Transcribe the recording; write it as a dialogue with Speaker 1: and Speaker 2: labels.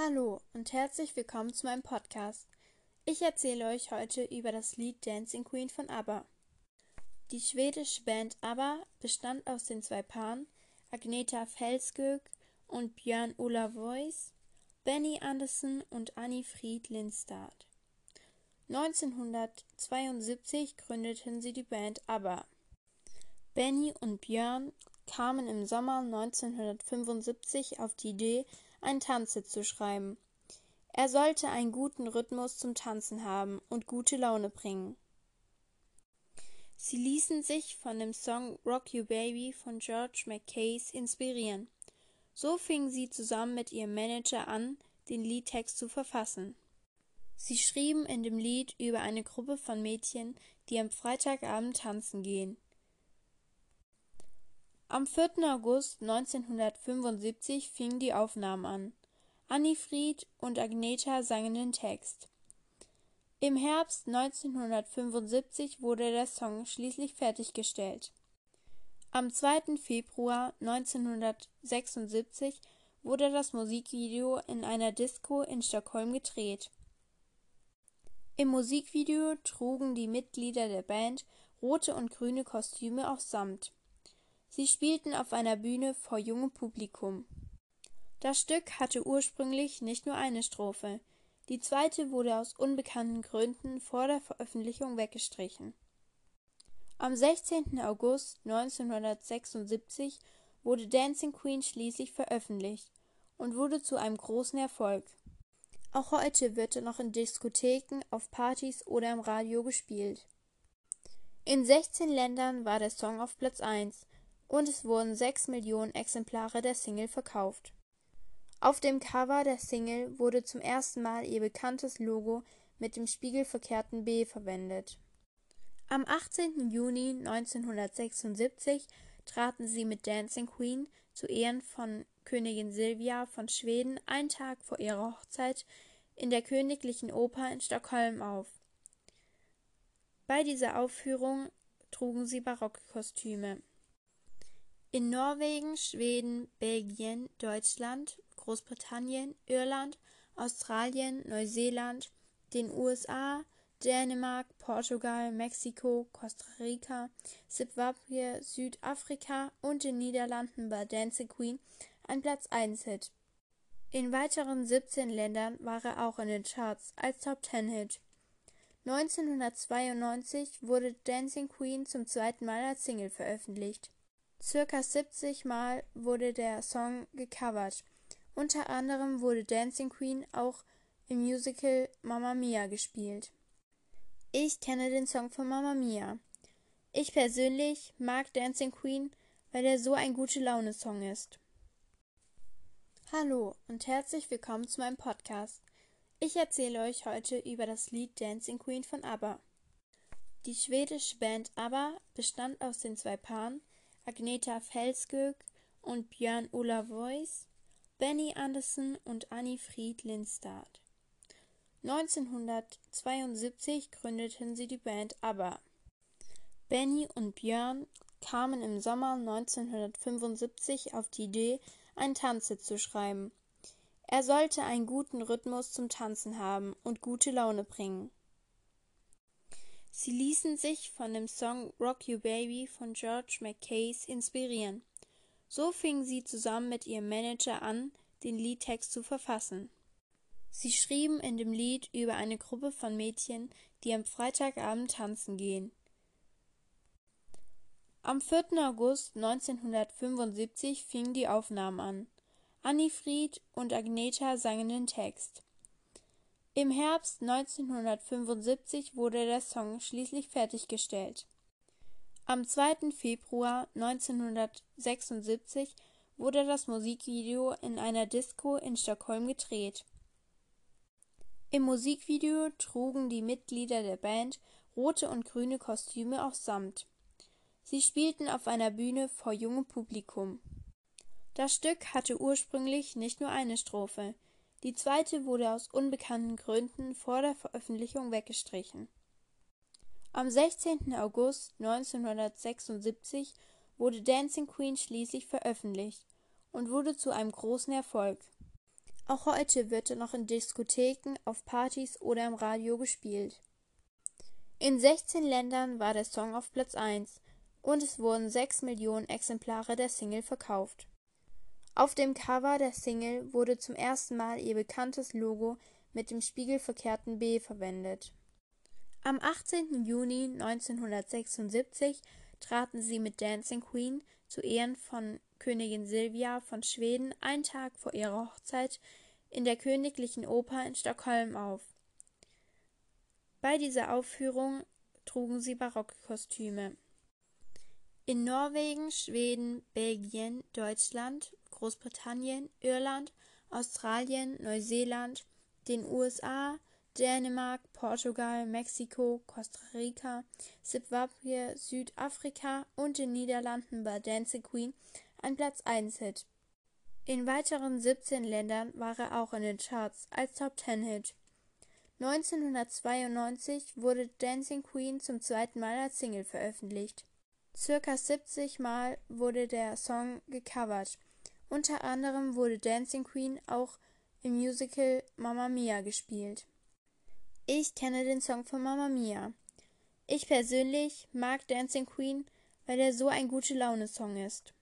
Speaker 1: Hallo und herzlich willkommen zu meinem Podcast. Ich erzähle euch heute über das Lied Dancing Queen von ABBA. Die schwedische Band ABBA bestand aus den zwei Paaren Agneta Fälskog und Björn Ulvaeus, Benny Andersson und Annie Fried Lindstad. 1972 gründeten sie die Band ABBA. Benny und Björn kamen im Sommer 1975 auf die Idee, ein Tanzhit zu schreiben. Er sollte einen guten Rhythmus zum Tanzen haben und gute Laune bringen. Sie ließen sich von dem Song Rock You Baby von George McCase inspirieren. So fingen sie zusammen mit ihrem Manager an, den Liedtext zu verfassen. Sie schrieben in dem Lied über eine Gruppe von Mädchen, die am Freitagabend tanzen gehen. Am 4. August 1975 fingen die Aufnahmen an. Annie Fried und Agneta sangen den Text. Im Herbst 1975 wurde der Song schließlich fertiggestellt. Am 2. Februar 1976 wurde das Musikvideo in einer Disco in Stockholm gedreht. Im Musikvideo trugen die Mitglieder der Band rote und grüne Kostüme aus Samt. Sie spielten auf einer Bühne vor jungem Publikum. Das Stück hatte ursprünglich nicht nur eine Strophe, die zweite wurde aus unbekannten Gründen vor der Veröffentlichung weggestrichen. Am 16. August 1976 wurde Dancing Queen schließlich veröffentlicht und wurde zu einem großen Erfolg. Auch heute wird er noch in Diskotheken, auf Partys oder im Radio gespielt. In 16 Ländern war der Song auf Platz 1 und es wurden sechs Millionen Exemplare der Single verkauft. Auf dem Cover der Single wurde zum ersten Mal ihr bekanntes Logo mit dem spiegelverkehrten B verwendet. Am 18. Juni 1976 traten sie mit Dancing Queen zu Ehren von Königin Silvia von Schweden einen Tag vor ihrer Hochzeit in der Königlichen Oper in Stockholm auf. Bei dieser Aufführung trugen sie Barockkostüme. In Norwegen, Schweden, Belgien, Deutschland, Großbritannien, Irland, Australien, Neuseeland, den USA, Dänemark, Portugal, Mexiko, Costa Rica, Zimbabwe, Südafrika und den Niederlanden war Dancing Queen ein Platz 1 Hit. In weiteren 17 Ländern war er auch in den Charts als Top 10 Hit. 1992 wurde Dancing Queen zum zweiten Mal als Single veröffentlicht. Circa 70 Mal wurde der Song gecovert. Unter anderem wurde Dancing Queen auch im Musical Mamma Mia gespielt. Ich kenne den Song von Mamma Mia. Ich persönlich mag Dancing Queen, weil er so ein gute Laune Song ist. Hallo und herzlich willkommen zu meinem Podcast. Ich erzähle euch heute über das Lied Dancing Queen von ABBA. Die schwedische Band ABBA bestand aus den zwei Paaren Agneta Fälskog und Björn Ulvaeus, Benny Andersson und Annie Fried Lindstad. 1972 gründeten sie die Band ABBA. Benny und Björn kamen im Sommer 1975 auf die Idee, ein Tanzhit zu schreiben. Er sollte einen guten Rhythmus zum Tanzen haben und gute Laune bringen. Sie ließen sich von dem Song Rock You Baby von George McCase inspirieren. So fingen sie zusammen mit ihrem Manager an, den Liedtext zu verfassen. Sie schrieben in dem Lied über eine Gruppe von Mädchen, die am Freitagabend tanzen gehen. Am 4. August 1975 fingen die Aufnahmen an. Annie Fried und Agneta sangen den Text. Im Herbst 1975 wurde der Song schließlich fertiggestellt. Am 2. Februar 1976 wurde das Musikvideo in einer Disco in Stockholm gedreht. Im Musikvideo trugen die Mitglieder der Band rote und grüne Kostüme aus Samt. Sie spielten auf einer Bühne vor jungem Publikum. Das Stück hatte ursprünglich nicht nur eine Strophe, die zweite wurde aus unbekannten Gründen vor der Veröffentlichung weggestrichen. Am 16. August 1976 wurde Dancing Queen schließlich veröffentlicht und wurde zu einem großen Erfolg. Auch heute wird er noch in Diskotheken, auf Partys oder im Radio gespielt. In 16 Ländern war der Song auf Platz 1 und es wurden 6 Millionen Exemplare der Single verkauft. Auf dem Cover der Single wurde zum ersten Mal ihr bekanntes Logo mit dem spiegelverkehrten B verwendet. Am 18. Juni 1976 traten sie mit Dancing Queen zu Ehren von Königin Silvia von Schweden einen Tag vor ihrer Hochzeit in der Königlichen Oper in Stockholm auf. Bei dieser Aufführung trugen sie Barockkostüme. In Norwegen, Schweden, Belgien, Deutschland, Großbritannien, Irland, Australien, Neuseeland, den USA, Dänemark, Portugal, Mexiko, Costa Rica, Zimbabwe, Südafrika und den Niederlanden war Dancing Queen ein Platz 1 Hit. In weiteren 17 Ländern war er auch in den Charts als Top 10 Hit. 1992 wurde Dancing Queen zum zweiten Mal als Single veröffentlicht. Circa 70 Mal wurde der Song gecovert. Unter anderem wurde Dancing Queen auch im Musical Mamma Mia gespielt. Ich kenne den Song von Mamma Mia. Ich persönlich mag Dancing Queen, weil er so ein gute Laune Song ist.